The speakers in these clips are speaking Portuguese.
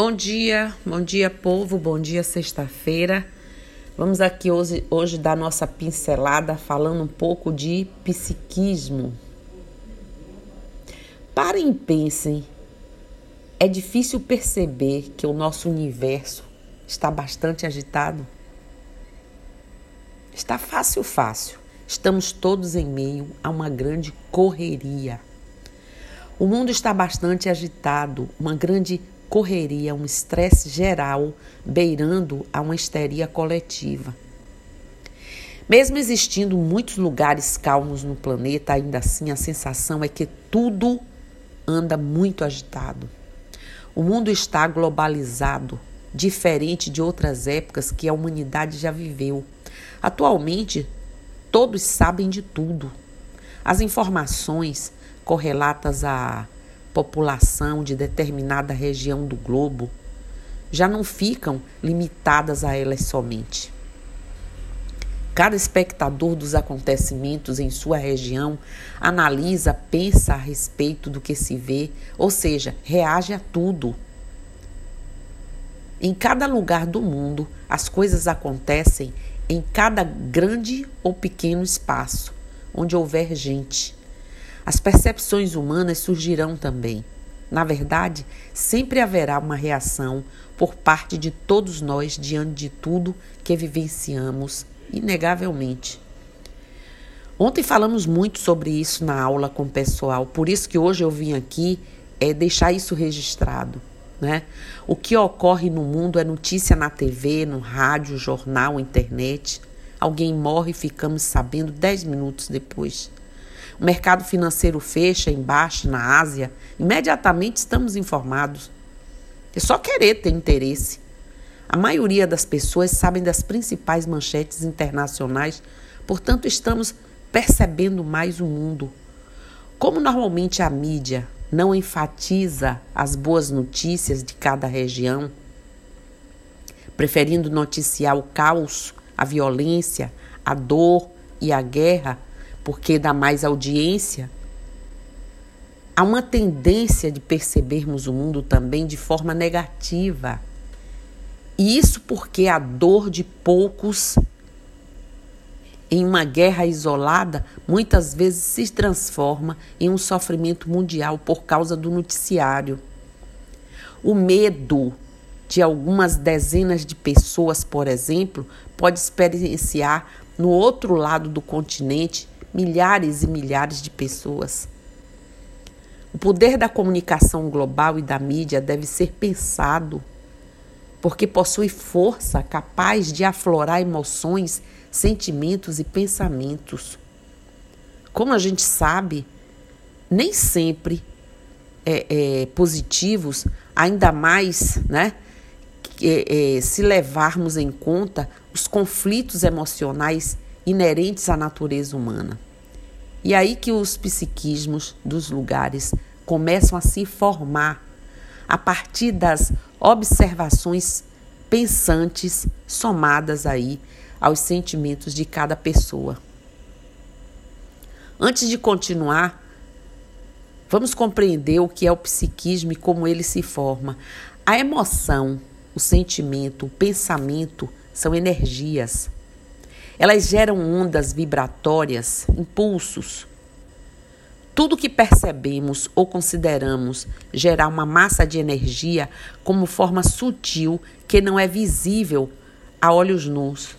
Bom dia, bom dia povo, bom dia sexta-feira. Vamos aqui hoje, hoje dar nossa pincelada falando um pouco de psiquismo. Parem e pensem, é difícil perceber que o nosso universo está bastante agitado? Está fácil, fácil. Estamos todos em meio a uma grande correria. O mundo está bastante agitado, uma grande correria, um estresse geral, beirando a uma histeria coletiva. Mesmo existindo muitos lugares calmos no planeta, ainda assim a sensação é que tudo anda muito agitado. O mundo está globalizado, diferente de outras épocas que a humanidade já viveu. Atualmente, todos sabem de tudo. As informações correlatas a população de determinada região do globo já não ficam limitadas a elas somente. Cada espectador dos acontecimentos em sua região analisa, pensa a respeito do que se vê, ou seja, reage a tudo. Em cada lugar do mundo, as coisas acontecem em cada grande ou pequeno espaço onde houver gente. As percepções humanas surgirão também. Na verdade, sempre haverá uma reação por parte de todos nós diante de tudo que vivenciamos, inegavelmente. Ontem falamos muito sobre isso na aula com o pessoal, por isso que hoje eu vim aqui é deixar isso registrado. Né? O que ocorre no mundo é notícia na TV, no rádio, jornal, internet. Alguém morre e ficamos sabendo dez minutos depois o mercado financeiro fecha embaixo na Ásia, imediatamente estamos informados. É só querer ter interesse. A maioria das pessoas sabem das principais manchetes internacionais, portanto, estamos percebendo mais o mundo. Como normalmente a mídia não enfatiza as boas notícias de cada região, preferindo noticiar o caos, a violência, a dor e a guerra, porque dá mais audiência, há uma tendência de percebermos o mundo também de forma negativa. E isso porque a dor de poucos em uma guerra isolada muitas vezes se transforma em um sofrimento mundial por causa do noticiário. O medo de algumas dezenas de pessoas, por exemplo, pode experienciar no outro lado do continente milhares e milhares de pessoas. O poder da comunicação global e da mídia deve ser pensado, porque possui força capaz de aflorar emoções, sentimentos e pensamentos. Como a gente sabe, nem sempre é, é, positivos, ainda mais, né? É, se levarmos em conta os conflitos emocionais inerentes à natureza humana. E aí que os psiquismos dos lugares começam a se formar a partir das observações pensantes somadas aí aos sentimentos de cada pessoa. Antes de continuar, vamos compreender o que é o psiquismo e como ele se forma. A emoção, o sentimento, o pensamento são energias. Elas geram ondas vibratórias, impulsos. Tudo que percebemos ou consideramos gerar uma massa de energia como forma sutil que não é visível a olhos nus.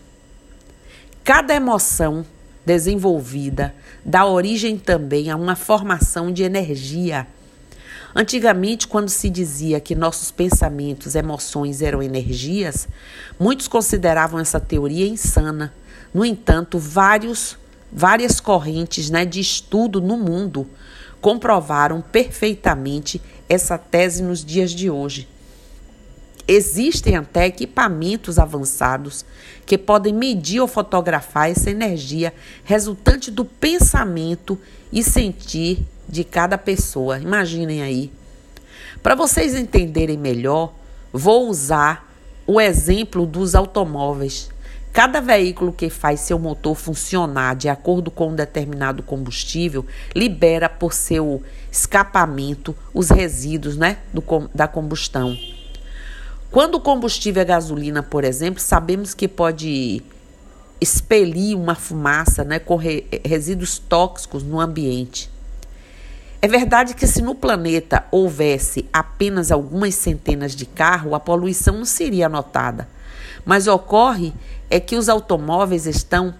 Cada emoção desenvolvida dá origem também a uma formação de energia. Antigamente, quando se dizia que nossos pensamentos, emoções eram energias, muitos consideravam essa teoria insana no entanto, vários, várias correntes né, de estudo no mundo comprovaram perfeitamente essa tese nos dias de hoje. Existem até equipamentos avançados que podem medir ou fotografar essa energia resultante do pensamento e sentir de cada pessoa. Imaginem aí. Para vocês entenderem melhor, vou usar o exemplo dos automóveis. Cada veículo que faz seu motor funcionar de acordo com um determinado combustível libera por seu escapamento os resíduos né, do, da combustão. Quando o combustível é gasolina, por exemplo, sabemos que pode expelir uma fumaça né, com re resíduos tóxicos no ambiente. É verdade que se no planeta houvesse apenas algumas centenas de carros, a poluição não seria notada. Mas ocorre é que os automóveis estão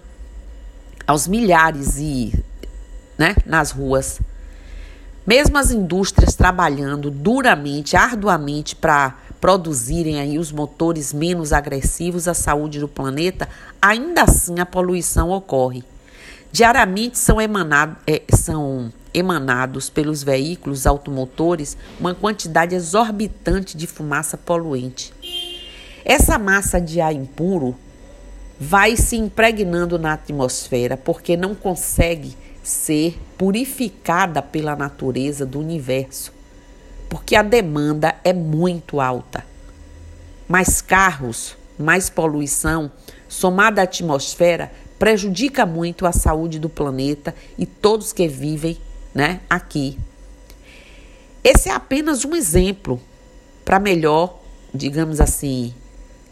aos milhares e, né, nas ruas. Mesmo as indústrias trabalhando duramente, arduamente para produzirem aí os motores menos agressivos à saúde do planeta, ainda assim a poluição ocorre. Diariamente são, emanado, é, são emanados pelos veículos automotores uma quantidade exorbitante de fumaça poluente. Essa massa de ar impuro vai se impregnando na atmosfera porque não consegue ser purificada pela natureza do universo, porque a demanda é muito alta. Mais carros, mais poluição, somada à atmosfera, prejudica muito a saúde do planeta e todos que vivem né, aqui. Esse é apenas um exemplo para melhor, digamos assim,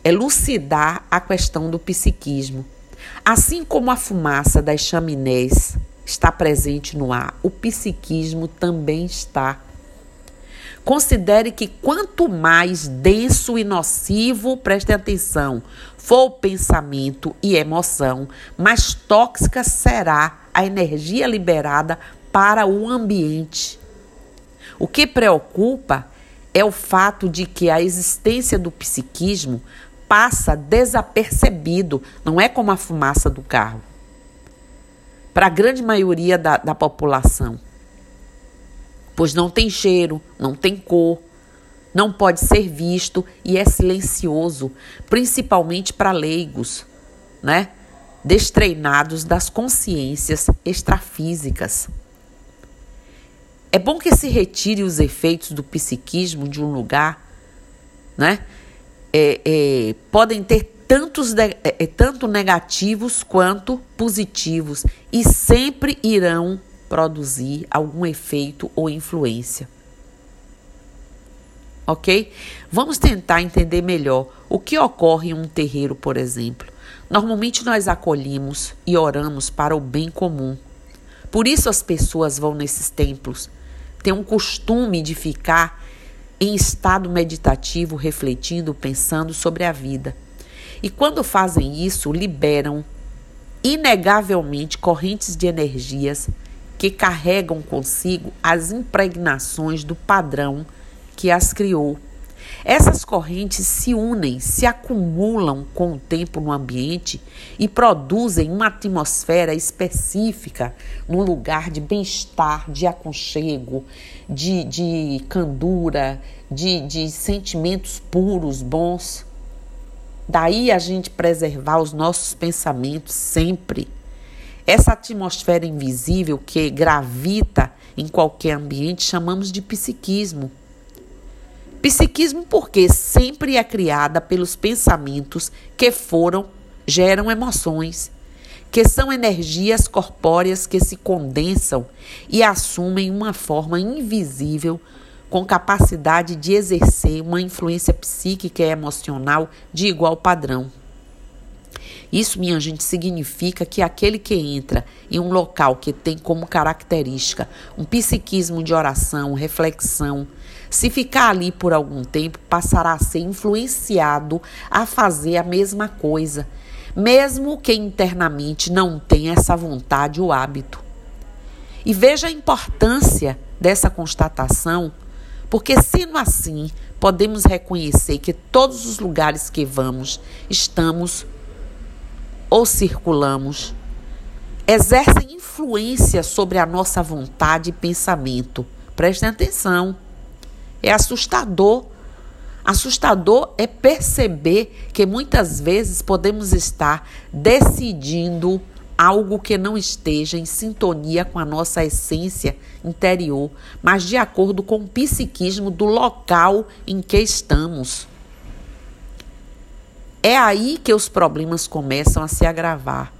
elucidar a questão do psiquismo. Assim como a fumaça das chaminés está presente no ar, o psiquismo também está. Considere que quanto mais denso e nocivo, preste atenção, for o pensamento e emoção, mais tóxica será a energia liberada para o ambiente. O que preocupa é o fato de que a existência do psiquismo passa desapercebido, não é como a fumaça do carro. Para a grande maioria da, da população. Pois não tem cheiro, não tem cor, não pode ser visto e é silencioso, principalmente para leigos, né? Destreinados das consciências extrafísicas. É bom que se retire os efeitos do psiquismo de um lugar, né? É, é, podem ter tantos é, é, tanto negativos quanto positivos e sempre irão produzir algum efeito ou influência. Ok? Vamos tentar entender melhor o que ocorre em um terreiro, por exemplo. Normalmente nós acolhemos e oramos para o bem comum. Por isso as pessoas vão nesses templos. Tem um costume de ficar em estado meditativo, refletindo, pensando sobre a vida. E quando fazem isso, liberam inegavelmente correntes de energias que carregam consigo as impregnações do padrão que as criou. Essas correntes se unem, se acumulam com o tempo no ambiente e produzem uma atmosfera específica num lugar de bem-estar, de aconchego, de, de candura, de, de sentimentos puros, bons. Daí a gente preservar os nossos pensamentos sempre. Essa atmosfera invisível que gravita em qualquer ambiente chamamos de psiquismo. Psiquismo porque sempre é criada pelos pensamentos que foram, geram emoções, que são energias corpóreas que se condensam e assumem uma forma invisível com capacidade de exercer uma influência psíquica e emocional de igual padrão. Isso, minha gente, significa que aquele que entra em um local que tem como característica um psiquismo de oração, reflexão, se ficar ali por algum tempo, passará a ser influenciado a fazer a mesma coisa, mesmo que internamente não tenha essa vontade ou hábito. E veja a importância dessa constatação, porque sendo assim, podemos reconhecer que todos os lugares que vamos, estamos ou circulamos, exercem influência sobre a nossa vontade e pensamento. Prestem atenção. É assustador. Assustador é perceber que muitas vezes podemos estar decidindo algo que não esteja em sintonia com a nossa essência interior, mas de acordo com o psiquismo do local em que estamos. É aí que os problemas começam a se agravar.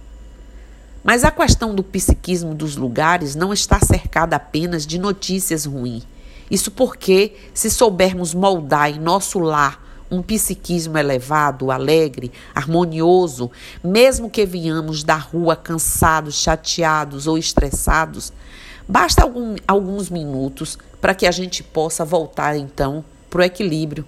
Mas a questão do psiquismo dos lugares não está cercada apenas de notícias ruins isso porque, se soubermos moldar em nosso lar um psiquismo elevado, alegre, harmonioso, mesmo que venhamos da rua cansados, chateados ou estressados, basta algum, alguns minutos para que a gente possa voltar então para o equilíbrio.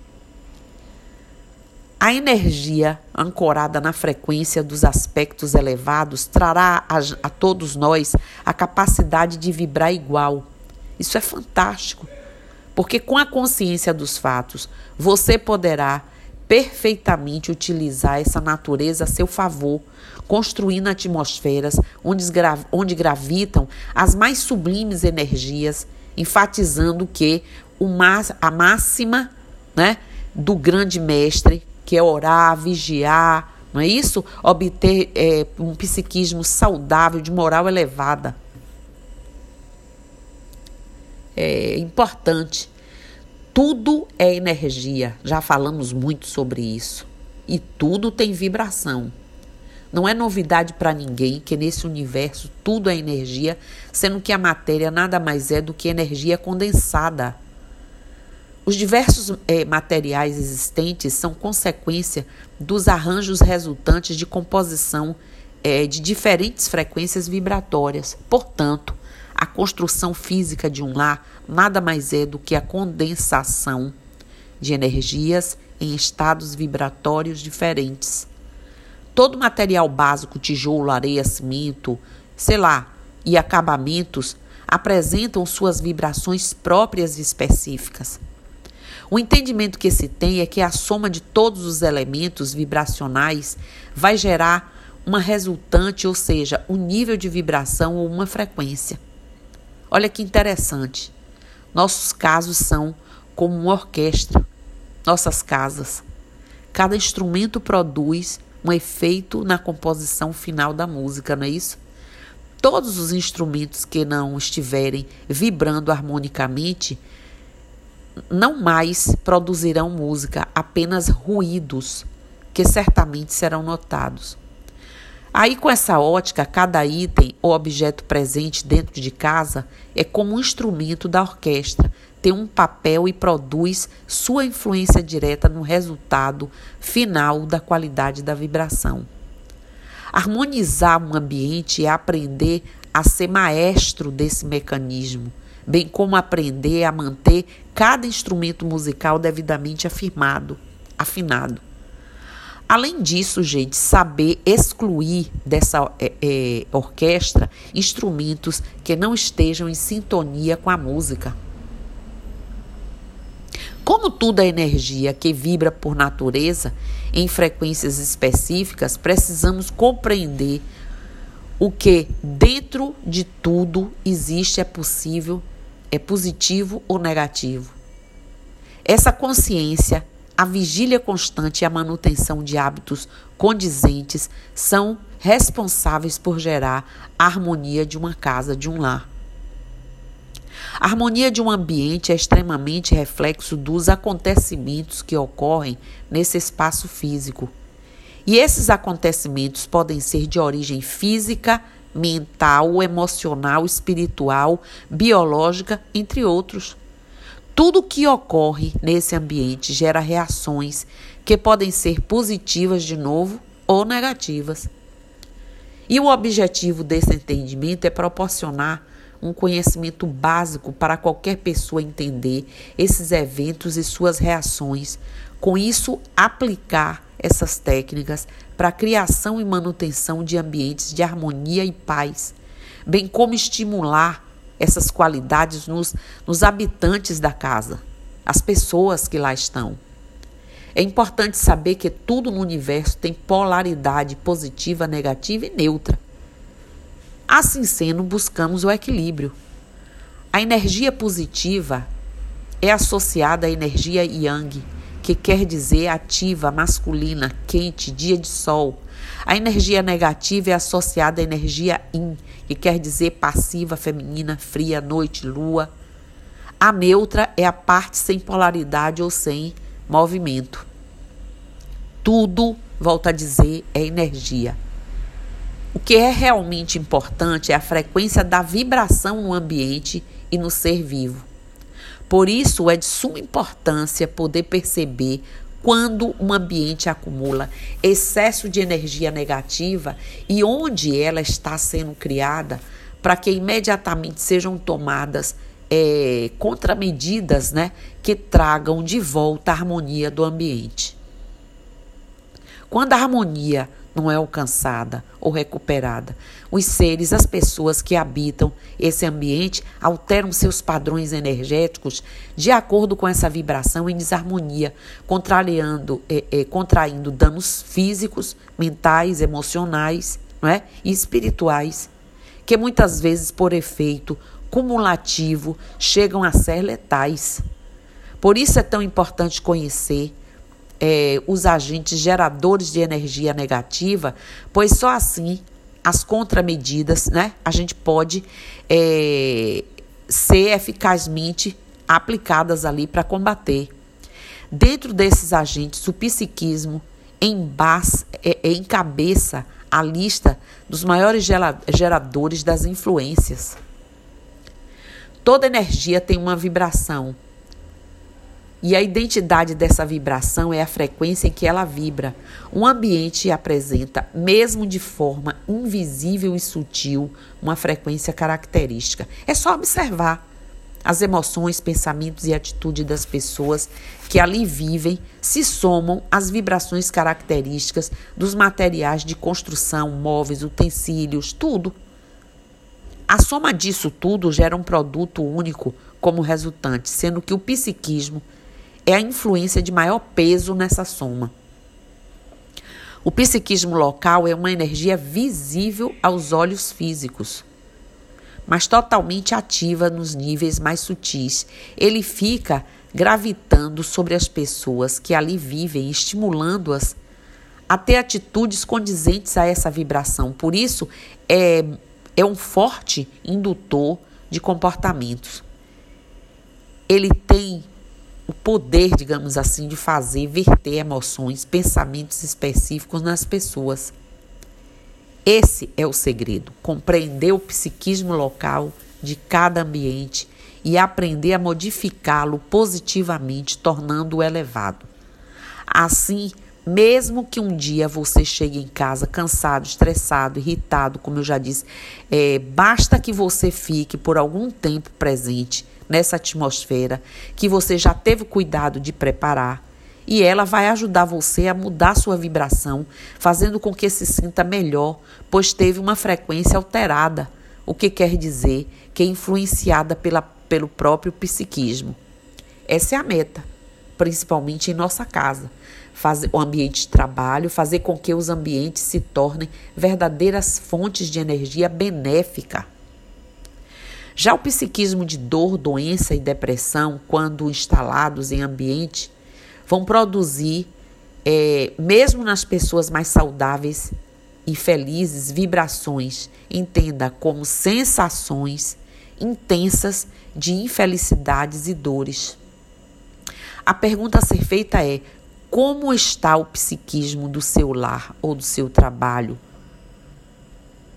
A energia ancorada na frequência dos aspectos elevados trará a, a, todos nós a capacidade de vibrar igual. Isso é fantástico, porque com a consciência dos fatos, você poderá perfeitamente utilizar essa natureza a seu favor, construindo atmosferas onde, onde gravitam as mais sublimes energias, enfatizando que a máxima né, do grande mestre que é orar, vigiar, não é isso? Obter é, um psiquismo saudável, de moral elevada. É importante. Tudo é energia. Já falamos muito sobre isso. E tudo tem vibração. Não é novidade para ninguém que nesse universo tudo é energia, sendo que a matéria nada mais é do que energia condensada. Os diversos é, materiais existentes são consequência dos arranjos resultantes de composição é, de diferentes frequências vibratórias. Portanto, a construção física de um lar nada mais é do que a condensação de energias em estados vibratórios diferentes. Todo material básico, tijolo, areia, cimento, sei lá, e acabamentos apresentam suas vibrações próprias e específicas. O entendimento que se tem é que a soma de todos os elementos vibracionais vai gerar uma resultante, ou seja, um nível de vibração ou uma frequência. Olha que interessante. Nossos casos são como uma orquestra, nossas casas. Cada instrumento produz um efeito na composição final da música, não é isso? Todos os instrumentos que não estiverem vibrando harmonicamente não mais produzirão música, apenas ruídos que certamente serão notados. Aí, com essa ótica, cada item ou objeto presente dentro de casa é como um instrumento da orquestra, tem um papel e produz sua influência direta no resultado final da qualidade da vibração. Harmonizar um ambiente é aprender a ser maestro desse mecanismo, bem como aprender a manter cada instrumento musical devidamente afirmado, afinado. Além disso, gente, saber excluir dessa é, é, orquestra instrumentos que não estejam em sintonia com a música. Como é energia que vibra por natureza em frequências específicas, precisamos compreender o que dentro de tudo existe é possível é positivo ou negativo. Essa consciência, a vigília constante e a manutenção de hábitos condizentes são responsáveis por gerar a harmonia de uma casa, de um lar. A harmonia de um ambiente é extremamente reflexo dos acontecimentos que ocorrem nesse espaço físico. E esses acontecimentos podem ser de origem física, mental, emocional, espiritual, biológica, entre outros. Tudo que ocorre nesse ambiente gera reações que podem ser positivas de novo ou negativas. E o objetivo desse entendimento é proporcionar um conhecimento básico para qualquer pessoa entender esses eventos e suas reações. Com isso, aplicar essas técnicas para a criação e manutenção de ambientes de harmonia e paz, bem como estimular essas qualidades nos, nos habitantes da casa, as pessoas que lá estão. É importante saber que tudo no universo tem polaridade positiva, negativa e neutra. Assim sendo, buscamos o equilíbrio. A energia positiva é associada à energia yang que quer dizer ativa, masculina, quente, dia de sol. A energia negativa é associada à energia yin, que quer dizer passiva, feminina, fria, noite, lua. A neutra é a parte sem polaridade ou sem movimento. Tudo, volto a dizer, é energia. O que é realmente importante é a frequência da vibração no ambiente e no ser vivo. Por isso, é de suma importância poder perceber quando um ambiente acumula excesso de energia negativa e onde ela está sendo criada para que imediatamente sejam tomadas é, contramedidas né, que tragam de volta a harmonia do ambiente. Quando a harmonia não é alcançada ou recuperada. Os seres, as pessoas que habitam esse ambiente alteram seus padrões energéticos de acordo com essa vibração em desarmonia, contrariando, é, é, contraindo danos físicos, mentais, emocionais não é? e espirituais, que muitas vezes, por efeito cumulativo, chegam a ser letais. Por isso é tão importante conhecer é, os agentes geradores de energia negativa, pois só assim as contramedidas, né, a gente pode é, ser eficazmente aplicadas ali para combater. Dentro desses agentes, o psiquismo embas, é, é, encabeça a lista dos maiores geradores das influências. Toda energia tem uma vibração e a identidade dessa vibração é a frequência em que ela vibra. Um ambiente apresenta, mesmo de forma invisível e sutil, uma frequência característica. É só observar. As emoções, pensamentos e atitudes das pessoas que ali vivem se somam às vibrações características dos materiais de construção, móveis, utensílios, tudo. A soma disso tudo gera um produto único como resultante, sendo que o psiquismo é a influência de maior peso nessa soma. O psiquismo local é uma energia visível aos olhos físicos, mas totalmente ativa nos níveis mais sutis. Ele fica gravitando sobre as pessoas que ali vivem, estimulando-as a ter atitudes condizentes a essa vibração. Por isso, é, é um forte indutor de comportamentos. Ele tem o poder, digamos assim, de fazer verter emoções, pensamentos específicos nas pessoas. Esse é o segredo: compreender o psiquismo local de cada ambiente e aprender a modificá-lo positivamente, tornando-o elevado. Assim, mesmo que um dia você chegue em casa cansado, estressado, irritado, como eu já disse, é, basta que você fique por algum tempo presente nessa atmosfera que você já teve cuidado de preparar. E ela vai ajudar você a mudar sua vibração, fazendo com que se sinta melhor, pois teve uma frequência alterada, o que quer dizer que é influenciada pela, pelo próprio psiquismo. Essa é a meta, principalmente em nossa casa. Fazer o ambiente de trabalho, fazer com que os ambientes se tornem verdadeiras fontes de energia benéfica já o psiquismo de dor, doença e depressão, quando instalados em ambiente, vão produzir, é, mesmo nas pessoas mais saudáveis e felizes, vibrações, entenda como sensações intensas de infelicidades e dores. A pergunta a ser feita é: como está o psiquismo do seu lar ou do seu trabalho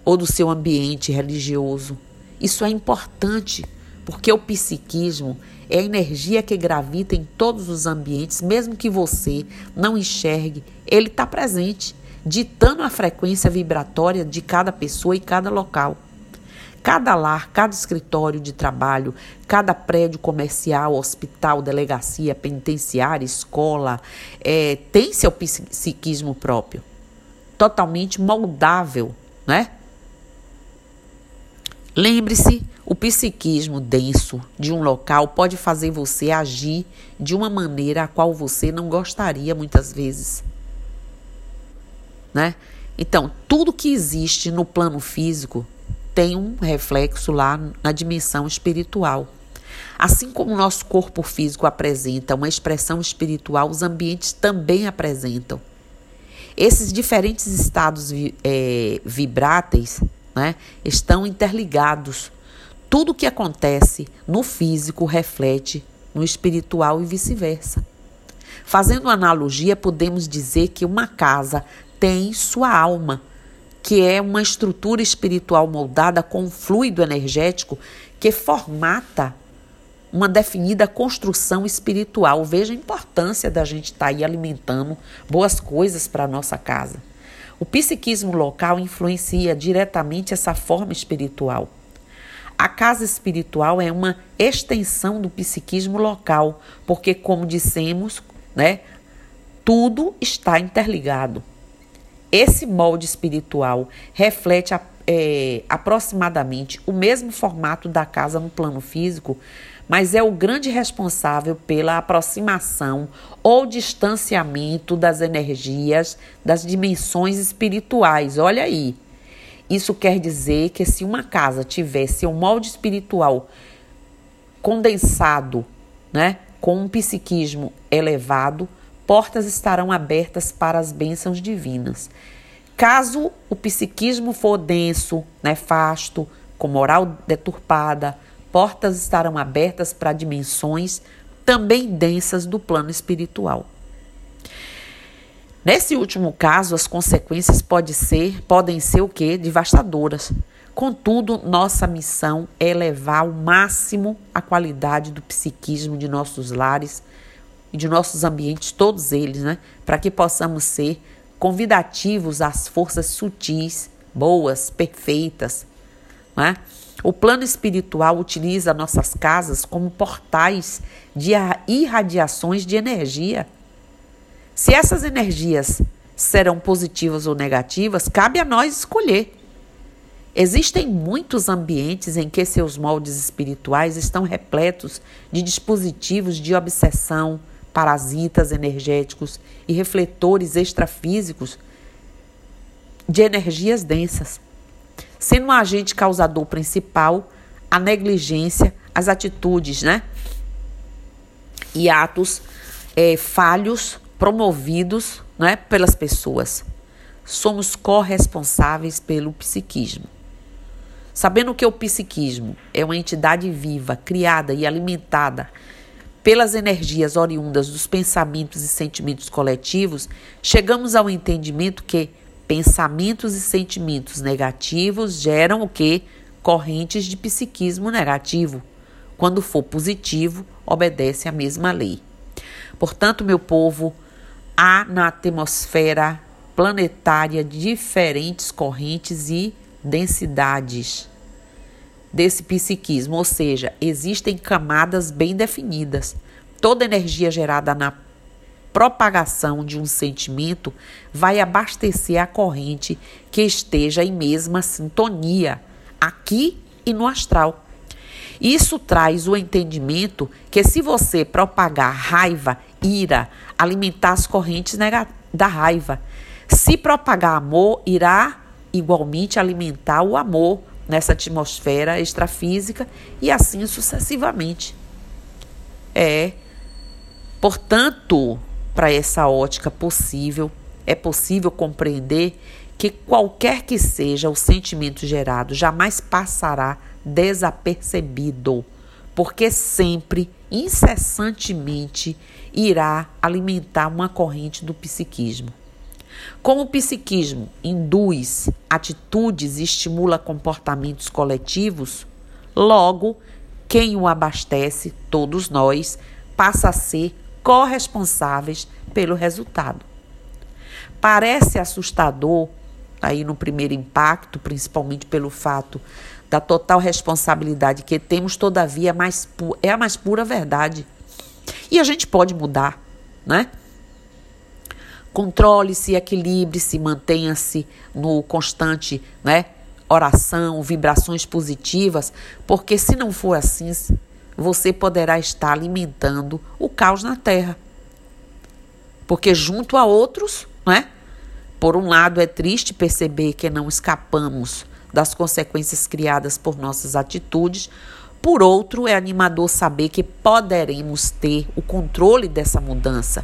ou do seu ambiente religioso? Isso é importante porque o psiquismo é a energia que gravita em todos os ambientes, mesmo que você não enxergue, ele está presente, ditando a frequência vibratória de cada pessoa e cada local. Cada lar, cada escritório de trabalho, cada prédio comercial, hospital, delegacia, penitenciária, escola, é, tem seu psiquismo próprio, totalmente moldável, né? Lembre-se, o psiquismo denso de um local pode fazer você agir de uma maneira a qual você não gostaria muitas vezes. Né? Então, tudo que existe no plano físico tem um reflexo lá na dimensão espiritual. Assim como o nosso corpo físico apresenta uma expressão espiritual, os ambientes também apresentam. Esses diferentes estados é, vibráteis né, estão interligados. Tudo que acontece no físico reflete no espiritual e vice-versa. Fazendo analogia, podemos dizer que uma casa tem sua alma, que é uma estrutura espiritual moldada com um fluido energético que formata uma definida construção espiritual. Veja a importância da gente estar tá aí alimentando boas coisas para a nossa casa. O psiquismo local influencia diretamente essa forma espiritual. A casa espiritual é uma extensão do psiquismo local, porque, como dissemos, né, tudo está interligado. Esse molde espiritual reflete é, aproximadamente o mesmo formato da casa no plano físico, mas é o grande responsável pela aproximação ou distanciamento das energias das dimensões espirituais. Olha aí. Isso quer dizer que se uma casa tivesse um molde espiritual condensado, né, com um psiquismo elevado, portas estarão abertas para as bênçãos divinas. Caso o psiquismo for denso, nefasto, com moral deturpada, portas estarão abertas para dimensões também densas do plano espiritual. Nesse último caso, as consequências pode ser, podem ser o quê? Devastadoras. Contudo, nossa missão é elevar ao máximo a qualidade do psiquismo de nossos lares e de nossos ambientes, todos eles, né? Para que possamos ser convidativos às forças sutis, boas, perfeitas, né? O plano espiritual utiliza nossas casas como portais de irradiações de energia. Se essas energias serão positivas ou negativas, cabe a nós escolher. Existem muitos ambientes em que seus moldes espirituais estão repletos de dispositivos de obsessão, parasitas energéticos e refletores extrafísicos de energias densas sendo um agente causador principal a negligência, as atitudes, né? E atos é, falhos promovidos né, pelas pessoas. Somos corresponsáveis pelo psiquismo. Sabendo que o psiquismo é uma entidade viva, criada e alimentada pelas energias oriundas dos pensamentos e sentimentos coletivos, chegamos ao entendimento que Pensamentos e sentimentos negativos geram o que? Correntes de psiquismo negativo. Quando for positivo, obedece à mesma lei. Portanto, meu povo, há na atmosfera planetária diferentes correntes e densidades desse psiquismo, ou seja, existem camadas bem definidas. Toda energia gerada na propagação de um sentimento vai abastecer a corrente que esteja em mesma sintonia, aqui e no astral. Isso traz o entendimento que se você propagar raiva, ira, alimentar as correntes da raiva. Se propagar amor, irá igualmente alimentar o amor nessa atmosfera extrafísica e assim sucessivamente. É, portanto, para essa ótica possível, é possível compreender que qualquer que seja o sentimento gerado, jamais passará desapercebido, porque sempre, incessantemente, irá alimentar uma corrente do psiquismo. Como o psiquismo induz atitudes e estimula comportamentos coletivos, logo, quem o abastece, todos nós, passa a ser corresponsáveis pelo resultado. Parece assustador, aí no primeiro impacto, principalmente pelo fato da total responsabilidade que temos, todavia, é, mais é a mais pura verdade. E a gente pode mudar, né? Controle-se, equilibre-se, mantenha-se no constante, né? Oração, vibrações positivas, porque se não for assim, você poderá estar alimentando o caos na terra. Porque junto a outros, né? Por um lado, é triste perceber que não escapamos das consequências criadas por nossas atitudes. Por outro, é animador saber que poderemos ter o controle dessa mudança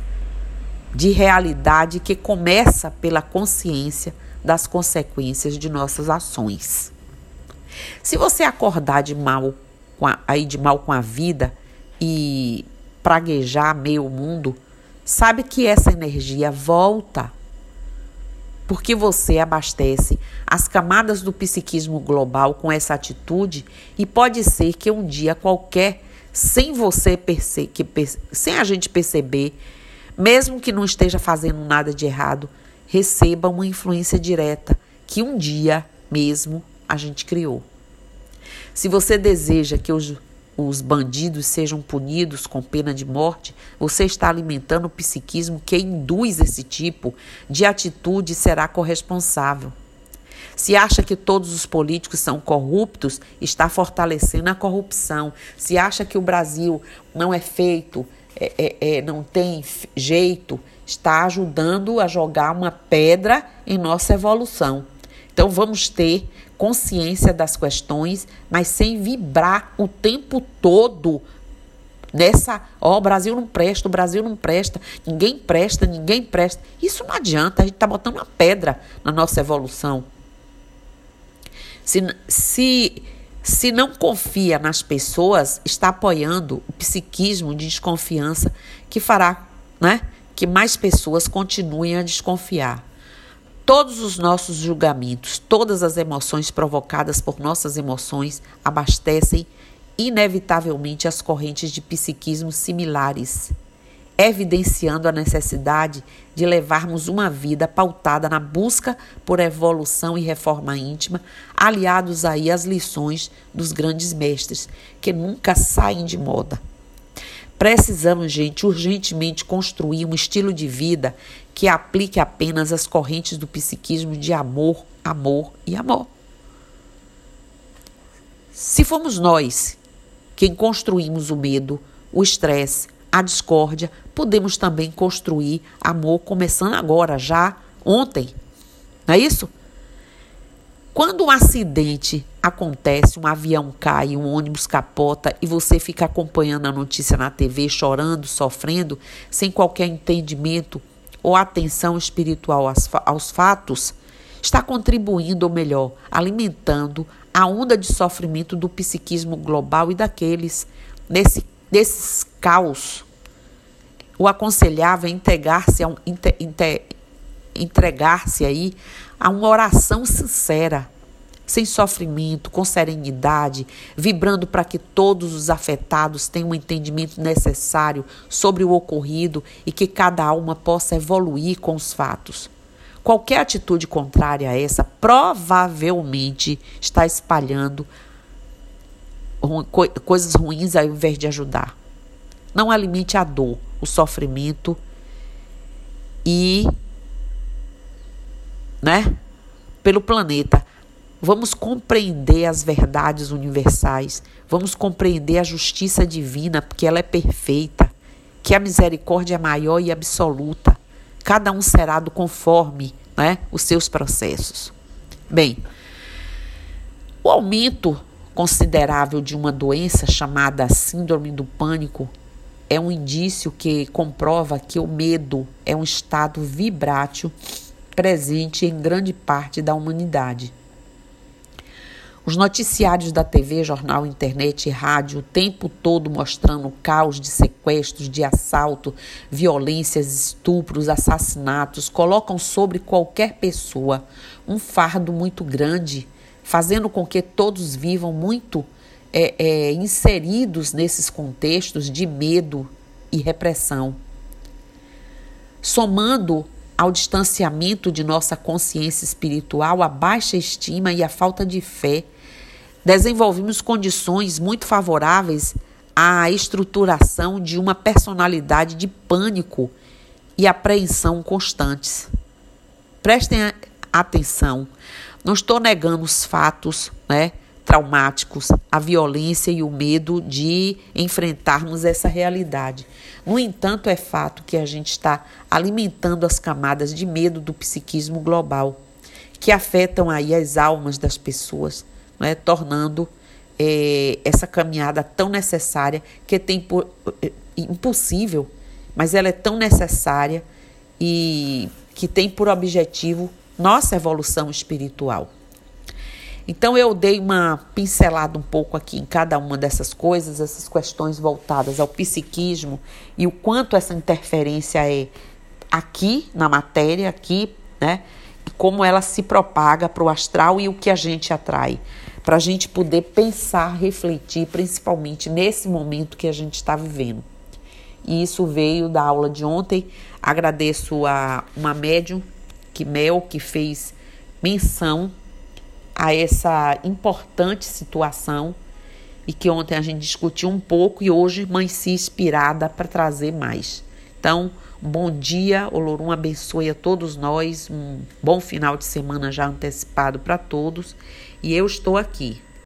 de realidade que começa pela consciência das consequências de nossas ações. Se você acordar de mal com a, aí de mal com a vida e praguejar meio mundo, sabe que essa energia volta porque você abastece as camadas do psiquismo global com essa atitude e pode ser que um dia qualquer sem você perceber, sem a gente perceber, mesmo que não esteja fazendo nada de errado, receba uma influência direta que um dia mesmo a gente criou. Se você deseja que os, os bandidos sejam punidos com pena de morte, você está alimentando o psiquismo que induz esse tipo de atitude e será corresponsável. Se acha que todos os políticos são corruptos, está fortalecendo a corrupção. Se acha que o Brasil não é feito, é, é, é, não tem jeito, está ajudando a jogar uma pedra em nossa evolução. Então vamos ter consciência das questões, mas sem vibrar o tempo todo nessa, ó, o Brasil não presta, o Brasil não presta, ninguém presta, ninguém presta. Isso não adianta, a gente está botando uma pedra na nossa evolução. Se, se, se não confia nas pessoas, está apoiando o psiquismo de desconfiança que fará né, que mais pessoas continuem a desconfiar. Todos os nossos julgamentos, todas as emoções provocadas por nossas emoções abastecem inevitavelmente as correntes de psiquismo similares, evidenciando a necessidade de levarmos uma vida pautada na busca por evolução e reforma íntima, aliados aí às lições dos grandes mestres, que nunca saem de moda. Precisamos, gente, urgentemente construir um estilo de vida que aplique apenas as correntes do psiquismo de amor, amor e amor. Se fomos nós quem construímos o medo, o estresse, a discórdia, podemos também construir amor começando agora, já ontem. Não é isso? Quando um acidente acontece, um avião cai, um ônibus capota e você fica acompanhando a notícia na TV, chorando, sofrendo, sem qualquer entendimento ou atenção espiritual aos, fatos, está contribuindo, ou melhor, alimentando a onda de sofrimento do psiquismo global e daqueles nesse, nesses caos. O aconselhável é entregar-se entregar-se aí a uma oração sincera, sem sofrimento, com serenidade, vibrando para que todos os afetados tenham o um entendimento necessário sobre o ocorrido e que cada alma possa evoluir com os fatos. Qualquer atitude contrária a essa provavelmente está espalhando coisas ruins ao invés de ajudar. Não alimente a dor, o sofrimento e né? Pelo planeta. Vamos compreender as verdades universais, vamos compreender a justiça divina, porque ela é perfeita, que a misericórdia é maior e absoluta. Cada um será do conforme né, os seus processos. Bem, o aumento considerável de uma doença chamada Síndrome do Pânico é um indício que comprova que o medo é um estado vibrátil presente em grande parte da humanidade. Os noticiários da TV, jornal, internet e rádio o tempo todo mostrando caos de sequestros, de assalto, violências, estupros, assassinatos, colocam sobre qualquer pessoa um fardo muito grande, fazendo com que todos vivam muito é, é, inseridos nesses contextos de medo e repressão. Somando ao distanciamento de nossa consciência espiritual, a baixa estima e a falta de fé, desenvolvemos condições muito favoráveis à estruturação de uma personalidade de pânico e apreensão constantes. Prestem atenção, não estou negando os fatos, né? Traumáticos, a violência e o medo de enfrentarmos essa realidade. No entanto, é fato que a gente está alimentando as camadas de medo do psiquismo global, que afetam aí as almas das pessoas, né, tornando é, essa caminhada tão necessária que tem é, impossível, mas ela é tão necessária e que tem por objetivo nossa evolução espiritual. Então eu dei uma pincelada um pouco aqui em cada uma dessas coisas, essas questões voltadas ao psiquismo e o quanto essa interferência é aqui na matéria, aqui, né? E como ela se propaga para o astral e o que a gente atrai. para a gente poder pensar, refletir, principalmente nesse momento que a gente está vivendo. E isso veio da aula de ontem. Agradeço a uma médium, que Mel, que fez menção a essa importante situação e que ontem a gente discutiu um pouco e hoje mãe se inspirada para trazer mais. Então, um bom dia, Olorum abençoe a todos nós, um bom final de semana já antecipado para todos e eu estou aqui